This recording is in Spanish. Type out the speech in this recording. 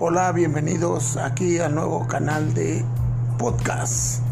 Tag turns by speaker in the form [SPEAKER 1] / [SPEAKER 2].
[SPEAKER 1] Hola, bienvenidos aquí al nuevo canal de podcast.